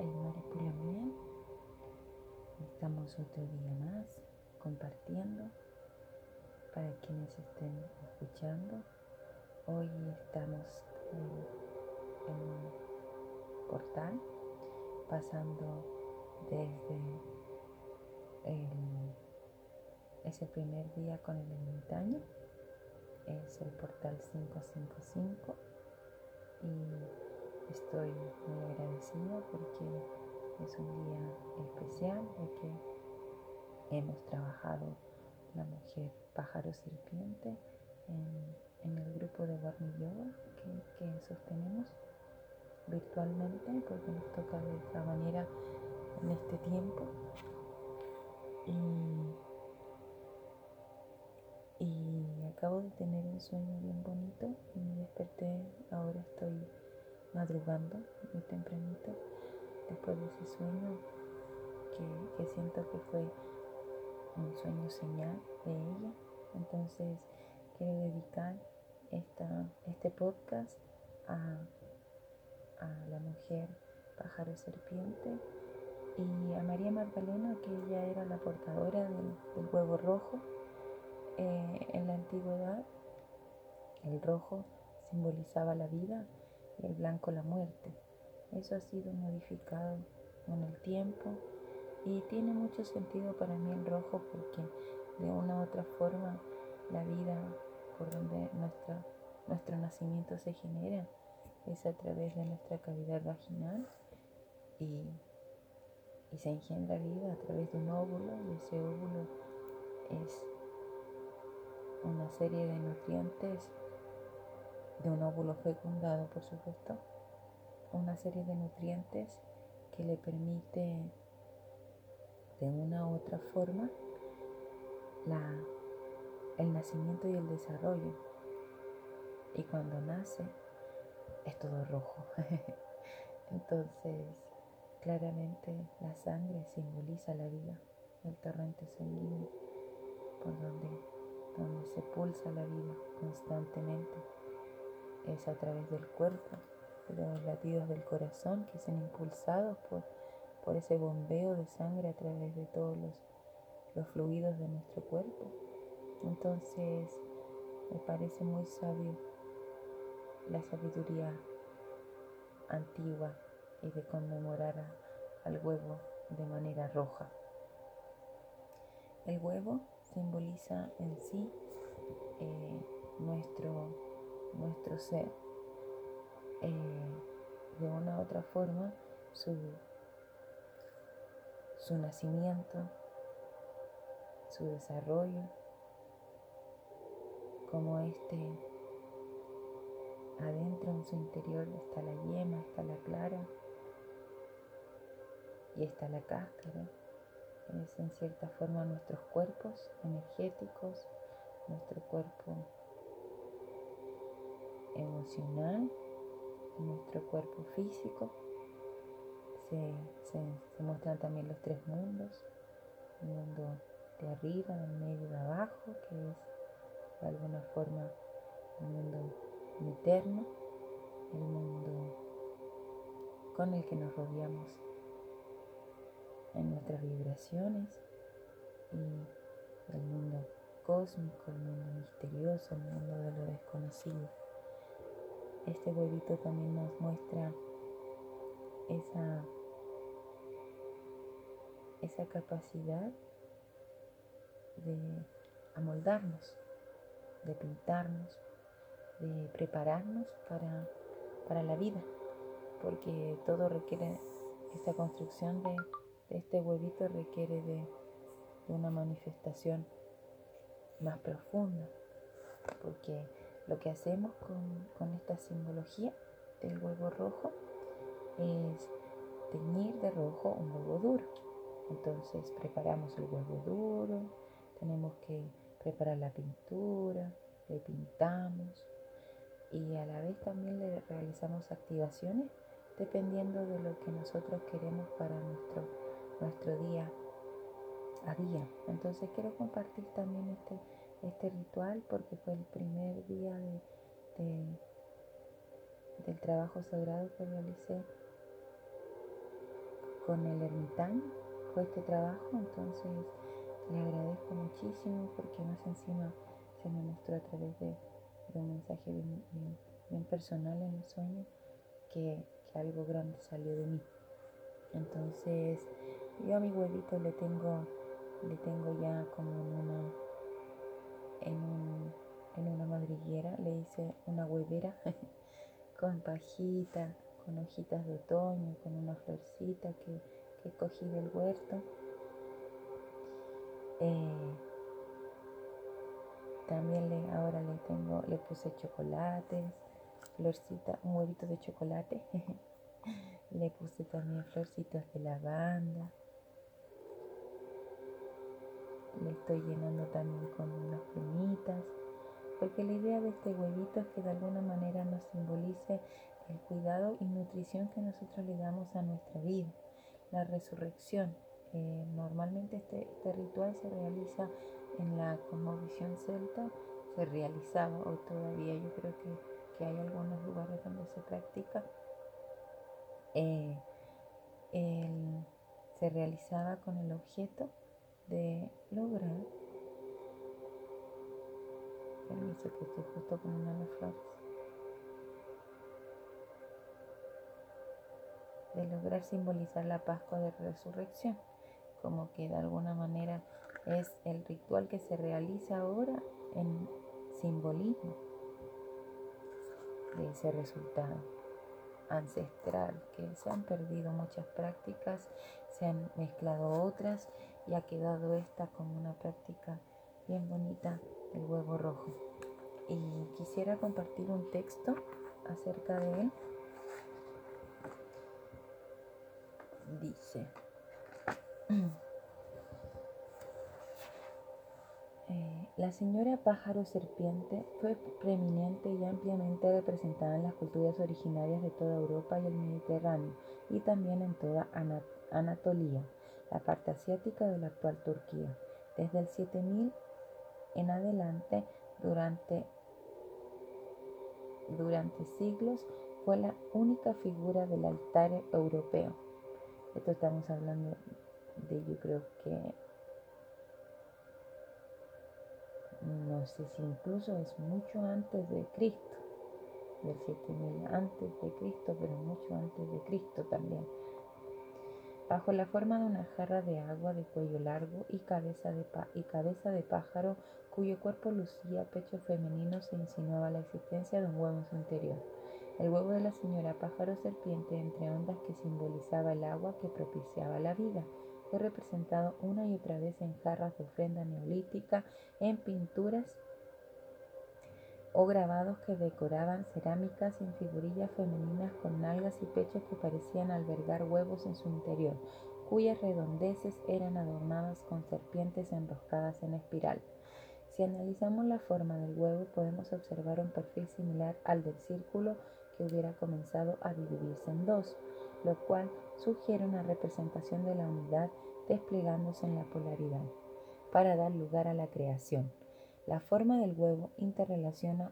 Aymara Pulamien. Estamos otro día más compartiendo para quienes estén escuchando. Hoy estamos en, un portal pasando desde el, ese primer día con el ermitaño. Es el portal 555 y Estoy muy agradecida porque es un día especial de que hemos trabajado la mujer pájaro serpiente en, el grupo de Barney Yoga que, sostenemos virtualmente porque nos toca de esta manera en este tiempo. Y, y acabo de tener un sueño bien bonito y me desperté, ahora estoy madrugando muy tempranito después de ese sueño que, siento que fue un sueño señal de ella. Entonces quiero dedicar esta, este podcast a, la mujer pájaro serpiente y a María Magdalena, que ella era la portadora del, huevo rojo. Eh, en la antigüedad, el rojo simbolizaba la vida el blanco la muerte. Eso ha sido modificado con el tiempo y tiene mucho sentido para mí el rojo porque de una u otra forma la vida por donde nuestra, nuestro nacimiento se genera es a través de nuestra cavidad vaginal y, y se engendra vida a través de un óvulo y ese óvulo es una serie de nutrientes de un óvulo fecundado, por supuesto, una serie de nutrientes que le permite de una u otra forma la, el nacimiento y el desarrollo. Y cuando nace es todo rojo. Entonces, claramente la sangre simboliza la vida, el torrente sanguíneo por donde, donde se pulsa la vida constantemente es a través del cuerpo, de los latidos del corazón que son impulsados por, por ese bombeo de sangre a través de todos los, los fluidos de nuestro cuerpo. Entonces me parece muy sabio la sabiduría antigua y de conmemorar al huevo de manera roja. El huevo simboliza en sí nuestro eh, de una u otra forma su, su nacimiento, su desarrollo, como este adentro en su interior está la yema, está la clara y está la cáscara. Es en cierta forma nuestros cuerpos energéticos, nuestro cuerpo emocional, nuestro cuerpo físico. Se, muestran también los tres mundos, el mundo de arriba, del medio y de abajo, que es de alguna forma el mundo interno, el mundo con el que nos rodeamos en nuestras vibraciones y el mundo cósmico, el mundo misterioso, el mundo de lo desconocido este huevito también nos muestra esa, esa capacidad de amoldarnos, de pintarnos, de prepararnos para, para la vida, porque todo requiere, esta construcción de, este huevito requiere de, de una manifestación más profunda, porque lo que hacemos con, esta simbología del huevo rojo es teñir de rojo un huevo duro. Entonces preparamos el huevo duro, tenemos que preparar la pintura, le pintamos y a la vez también le realizamos activaciones dependiendo de lo que nosotros queremos para nuestro, nuestro día a día. Entonces quiero compartir también este este ritual porque fue el primer día de, del trabajo sagrado que realicé con el ermitaño, con este trabajo, entonces le agradezco muchísimo porque más encima se me mostró a través de, un mensaje bien, personal en el sueño que, algo grande salió de mí. Entonces yo a mi huevito le tengo, le tengo ya como una, en, en una madriguera, le hice una huevera con pajita, con hojitas de otoño, con una florcita que, que cogí del huerto. Eh, también le, ahora le tengo, le puse chocolates, florcita, un huevito de chocolate. le puse también florcitas de lavanda. Le estoy llenando también con unas plumitas. Porque la idea de este huevito es que de alguna manera nos simbolice el cuidado y nutrición que nosotros le damos a nuestra vida, la resurrección. Normalmente este, este, ritual se realiza en la cosmovisión celta, se realizaba o todavía yo creo que, hay algunos lugares donde se practica. Eh, se realizaba con el objeto de lograr permiso que estoy justo poniendo las flores. De lograr simbolizar la Pascua de Resurrección, como que de alguna manera es el ritual que se realiza ahora en simbolismo de ese resultado ancestral, que se han perdido muchas prácticas, se han mezclado otras y ha quedado esta como una práctica bien bonita, el huevo rojo. Y quisiera compartir un texto acerca de él dice, eh, la señora pájaro serpiente fue preeminente y ampliamente representada en las culturas originarias de toda Europa y el Mediterráneo y también en toda Anatolia, la parte asiática de la actual Turquía. Desde el 7000 en adelante, durante, durante siglos, fue la única figura del altar europeo esto estamos hablando de, yo creo que, no sé si incluso es mucho antes de Cristo, del 7000 antes de Cristo, pero mucho antes de Cristo también. Bajo la forma de una jarra de agua de cuello largo y cabeza de, y cabeza de pájaro, cuyo cuerpo lucía pecho femenino, se insinuaba la existencia de un huevo en su interior. El huevo de la señora pájaro serpiente entre ondas que simbolizaba el agua que propiciaba la vida. Fue representado una y otra vez en jarras de ofrenda neolítica, en pinturas o grabados que decoraban cerámicas en figurillas femeninas con nalgas y pechos que parecían albergar huevos en su interior, cuyas redondeces eran adornadas con serpientes enroscadas en espiral. Si analizamos la forma del huevo, podemos observar un perfil similar al del círculo hubiera comenzado a dividirse en dos, lo cual sugiere una representación de la unidad desplegándose en la polaridad, para dar lugar a la creación. La forma del huevo interrelaciona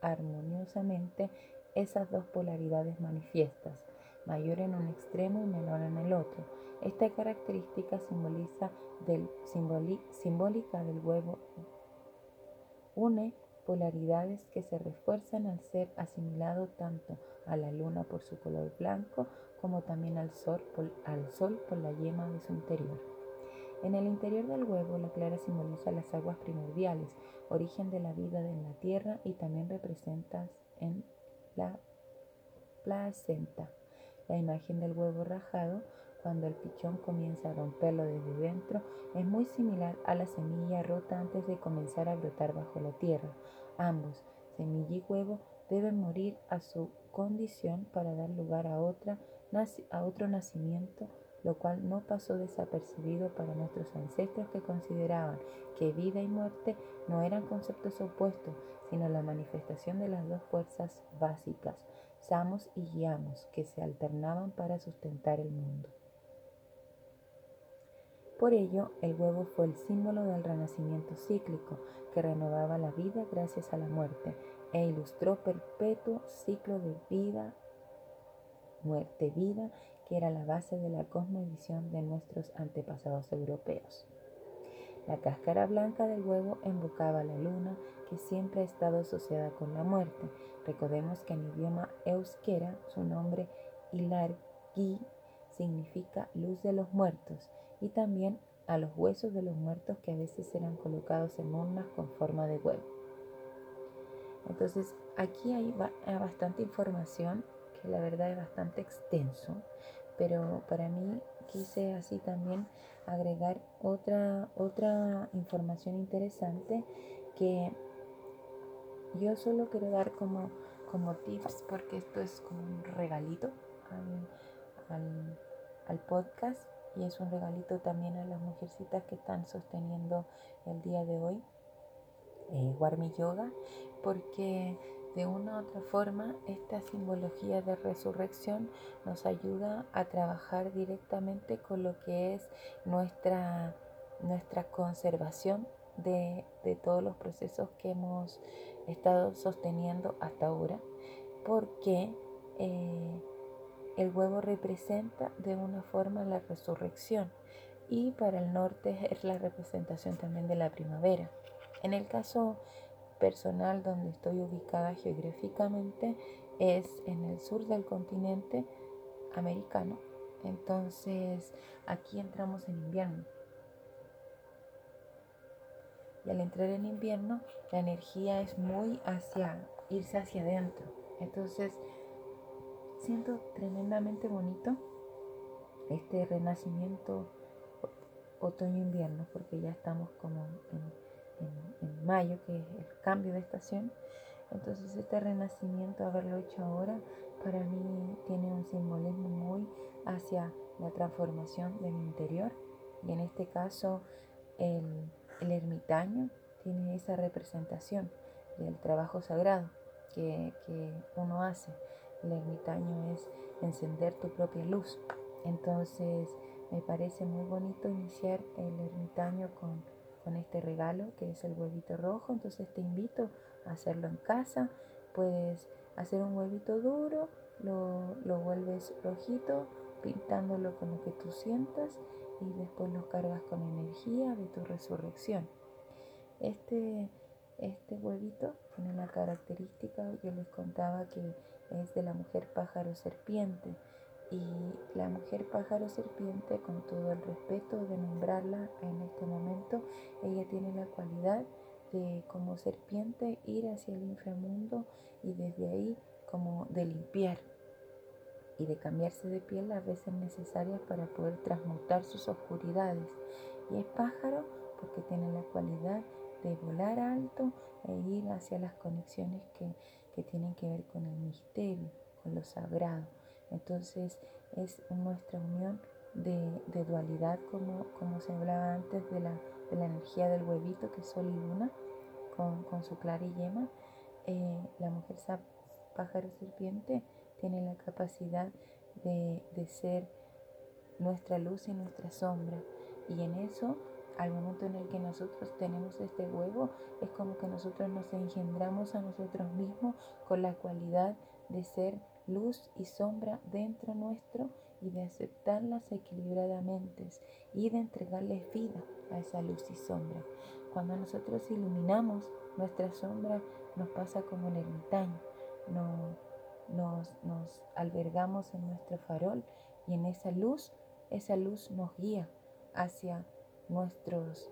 armoniosamente esas dos polaridades manifiestas, mayor en un extremo y menor en el otro. Esta característica simboliza del, simbólica del huevo une polaridades que se refuerzan al ser asimilado tanto a la luna por su color blanco como también al sol, por, al sol por la yema de su interior. En el interior del huevo, la clara simboliza las aguas primordiales, origen de la vida en la tierra y también representa en la placenta. La imagen del huevo rajado cuando el pichón comienza a romperlo desde dentro es muy similar a la semilla rota antes de comenzar a brotar bajo la tierra. Ambos, semilla y huevo, deben morir a su condición para dar lugar a, otra, a otro nacimiento, lo cual no pasó desapercibido para nuestros ancestros que consideraban que vida y muerte no eran conceptos opuestos, sino la manifestación de las dos fuerzas básicas, Samos y Guiamos, que se alternaban para sustentar el mundo. Por ello, el huevo fue el símbolo del renacimiento cíclico, que renovaba la vida gracias a la muerte e ilustró perpetuo ciclo de vida, muerte, vida que era la base de la cosmovisión de nuestros antepasados europeos. La cáscara blanca del huevo invocaba la luna, que siempre ha estado asociada con la muerte. Recordemos que en idioma euskera su nombre Ilargi significa luz de los muertos y también a los huesos de los muertos que a veces eran colocados en urnas con forma de huevo. Entonces aquí hay bastante información la verdad es bastante extenso, pero para mí quise así también agregar otra, otra información interesante que yo solo quiero dar como, como tips porque esto es como un regalito al, podcast y es un regalito también a las mujercitas que están sosteniendo el día de hoy eh, Warmi Yoga porque de una u otra forma esta simbología de resurrección nos ayuda a trabajar directamente con lo que es nuestra, nuestra conservación de, todos los procesos que hemos estado sosteniendo hasta ahora, porque eh, el huevo representa de una forma la resurrección y para el norte es la representación también de la primavera. En el caso personal donde estoy ubicada geográficamente es en el sur del continente americano. Entonces aquí entramos en invierno. Y al entrar en invierno, la energía es muy hacia irse hacia adentro. Entonces, siento tremendamente bonito este renacimiento otoño-invierno, porque ya estamos como en en, mayo, que es el cambio de estación. Entonces este renacimiento, haberlo hecho ahora, para mí tiene un simbolismo muy hacia la transformación de mi interior. Y en este caso el, el ermitaño tiene esa representación del trabajo sagrado que, que uno hace. El ermitaño es encender tu propia luz. Entonces me parece muy bonito iniciar el ermitaño con con este regalo que es el huevito rojo. Entonces te invito a hacerlo en casa. Puedes hacer un huevito duro, lo, lo vuelves rojito, pintándolo con lo que tú sientas y después lo cargas con energía de tu resurrección. Este, este huevito tiene una característica, yo les contaba que es de la mujer pájaro serpiente. Y la mujer pájaro serpiente, con todo el respeto de nombrarla en este momento, ella tiene la cualidad de como serpiente ir hacia el inframundo y desde ahí como de limpiar y de cambiarse de piel las veces necesarias para poder transmutar sus oscuridades. Y es pájaro porque tiene la cualidad de volar alto e ir hacia las conexiones que, que tienen que ver con el misterio, con lo sagrado. Entonces es nuestra unión de, dualidad, como, como, se hablaba antes de la, de la, energía del huevito, que es sol y luna, con, con su clara y yema. Eh, la mujer pájaro serpiente tiene la capacidad de, de ser nuestra luz y nuestra sombra. Y en eso al momento en el que nosotros tenemos este huevo, es como que nosotros nos engendramos a nosotros mismos con la cualidad de ser luz y sombra dentro nuestro y de aceptarlas equilibradamente y de entregarles vida a esa luz y sombra. Cuando nosotros iluminamos nuestra sombra, nos pasa como el ermitaño, nos, nos albergamos en nuestro farol y en esa luz, esa luz nos guía hacia nuestros,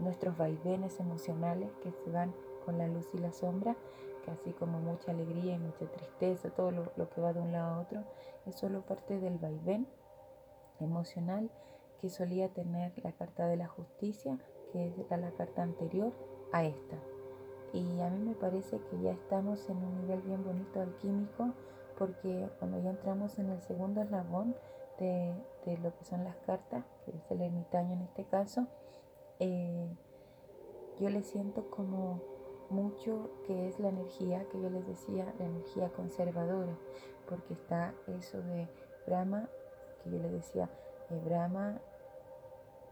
nuestros vaivenes emocionales que se van con la luz y la sombra así como mucha alegría y mucha tristeza, todo lo, que va de un lado a otro, es solo parte del vaivén emocional que solía tener la carta de la justicia, que era la carta anterior a esta. Y a mí me parece que ya estamos en un nivel bien bonito alquímico, porque cuando ya entramos en el segundo eslabón de, lo que son las cartas, que es el ermitaño en este caso, eh, yo le siento como mucho que es la energía que yo les decía, la energía conservadora, porque está eso de Brahma, que yo les decía, eh, Brahma,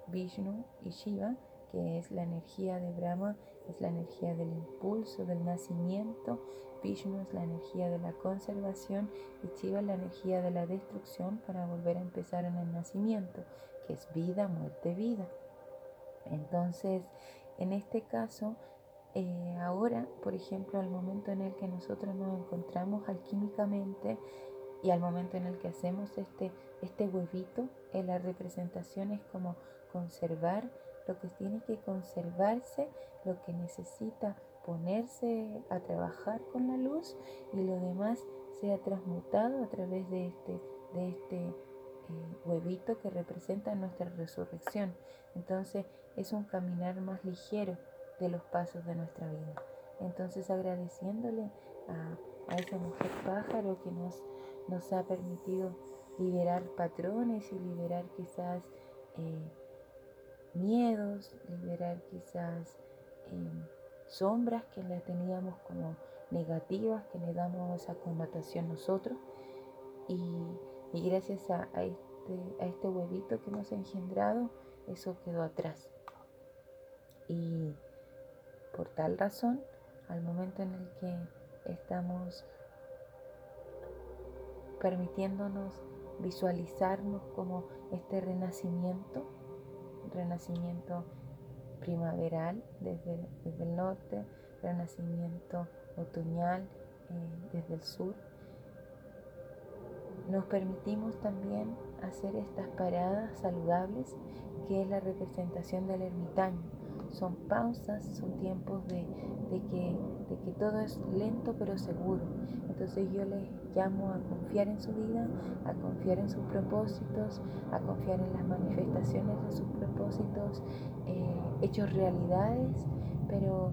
Vishnu y Shiva que es la energía de Brahma, es la energía del impulso, del nacimiento, Vishnu es la energía de la conservación y Shiva es la energía de la destrucción para volver a empezar en el nacimiento, que es vida, muerte, vida. Entonces, en este caso, eh, ahora, por ejemplo, al momento en el que nosotros nos encontramos alquímicamente y al momento en el que hacemos este, este huevito, en eh, la representación es como conservar lo que tiene que conservarse, lo que necesita ponerse a trabajar con la luz y lo demás sea transmutado a través de este, de este eh, huevito que representa nuestra resurrección. Entonces es un caminar más ligero de los pasos de nuestra vida. Entonces agradeciéndole a, esa mujer pájaro que nos, nos ha permitido liberar patrones y liberar quizás eh, miedos, liberar quizás eh, sombras que le teníamos como negativas, que le damos esa connotación nosotros. Y, gracias a, este, a este huevito que hemos engendrado, eso quedó atrás. Y por tal razón, al momento en el que estamos permitiéndonos visualizarnos como este renacimiento, renacimiento primaveral desde, el norte, renacimiento otoñal eh, desde el sur. Nos permitimos también hacer estas paradas saludables que es la representación del ermitaño. Son pausas, son tiempos de, que, de que todo es lento pero seguro. Entonces yo les llamo a confiar en su vida, a confiar en sus propósitos, a confiar en las manifestaciones de sus propósitos, eh, hechos realidades, pero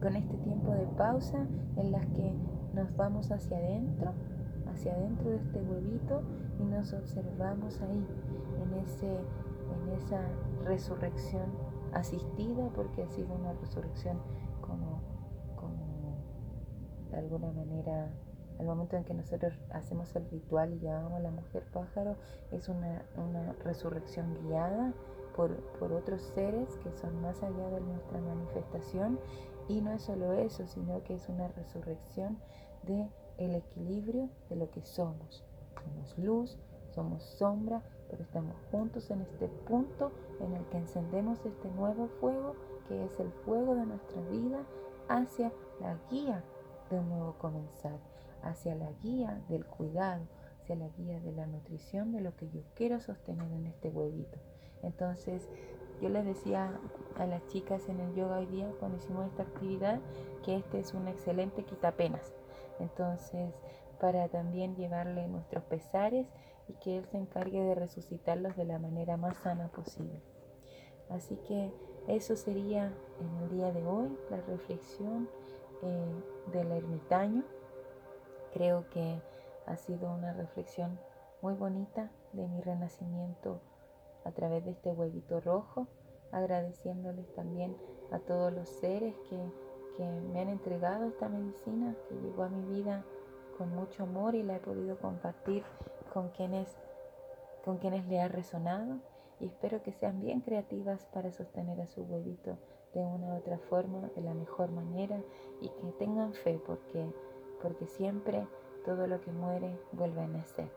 con este tiempo de pausa en las que nos vamos hacia adentro, hacia adentro de este huevito y nos observamos ahí, en, ese, en esa resurrección asistida, porque ha sido una resurrección como, como de alguna manera al momento en que nosotros hacemos el ritual y llamamos a la mujer pájaro, es una, resurrección guiada por, por, otros seres que son más allá de nuestra manifestación. Y no es solo eso, sino que es una resurrección de el equilibrio de lo que somos. Somos luz, somos sombra, pero estamos juntos en este punto en el que encendemos este nuevo fuego, que es el fuego de nuestra vida, hacia la guía de un nuevo comenzar hacia la guía del cuidado, hacia la guía de la nutrición de lo que yo quiero sostener en este huevito. Entonces, yo les decía a las chicas en el yoga hoy día cuando hicimos esta actividad que este es un excelente quitapenas. Entonces, para también llevarle nuestros pesares y que Él se encargue de resucitarlos de la manera más sana posible. Así que eso sería en el día de hoy la reflexión eh, del ermitaño. Creo que ha sido una reflexión muy bonita de mi renacimiento a través de este huevito rojo, agradeciéndoles también a todos los seres que, me han entregado esta medicina que llegó a mi vida con mucho amor y la he podido compartir con quienes, con quienes le ha resonado y espero que sean bien creativas para sostener a su huevito de una u otra forma, de la mejor manera y que tengan fe porque porque siempre todo lo que muere vuelve a nacer.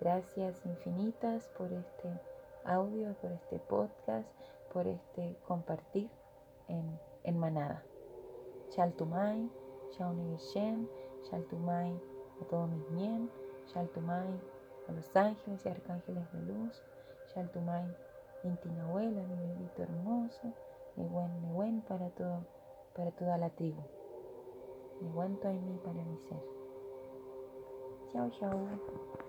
Gracias infinitas por este audio, por este podcast, por este compartir en, en manada. Shaltumay, Shauni Shaltumay a todos mis bien, Shaltumay a los ángeles y arcángeles de luz, Shaltumay Intinahuela, mi bebito hermoso, mi buen, para, todo, para toda la tribu. Me aguanto en mí para mi ser. Chao, chao.